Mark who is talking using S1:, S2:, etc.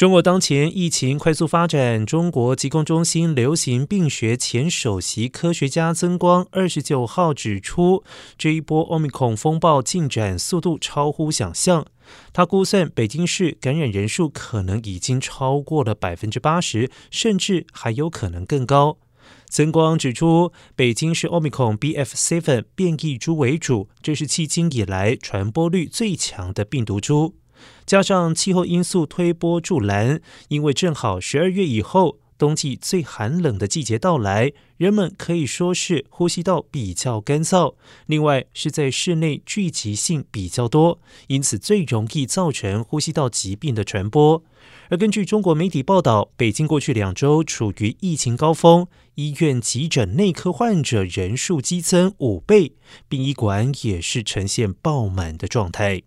S1: 中国当前疫情快速发展，中国疾控中心流行病学前首席科学家曾光二十九号指出，这一波奥密克戎风暴进展速度超乎想象。他估算，北京市感染人数可能已经超过了百分之八十，甚至还有可能更高。曾光指出，北京市奥密克戎 BF.7 变异株为主，这是迄今以来传播率最强的病毒株。加上气候因素推波助澜，因为正好十二月以后冬季最寒冷的季节到来，人们可以说是呼吸道比较干燥。另外是在室内聚集性比较多，因此最容易造成呼吸道疾病的传播。而根据中国媒体报道，北京过去两周处于疫情高峰，医院急诊内科患者人数激增五倍，殡仪馆也是呈现爆满的状态。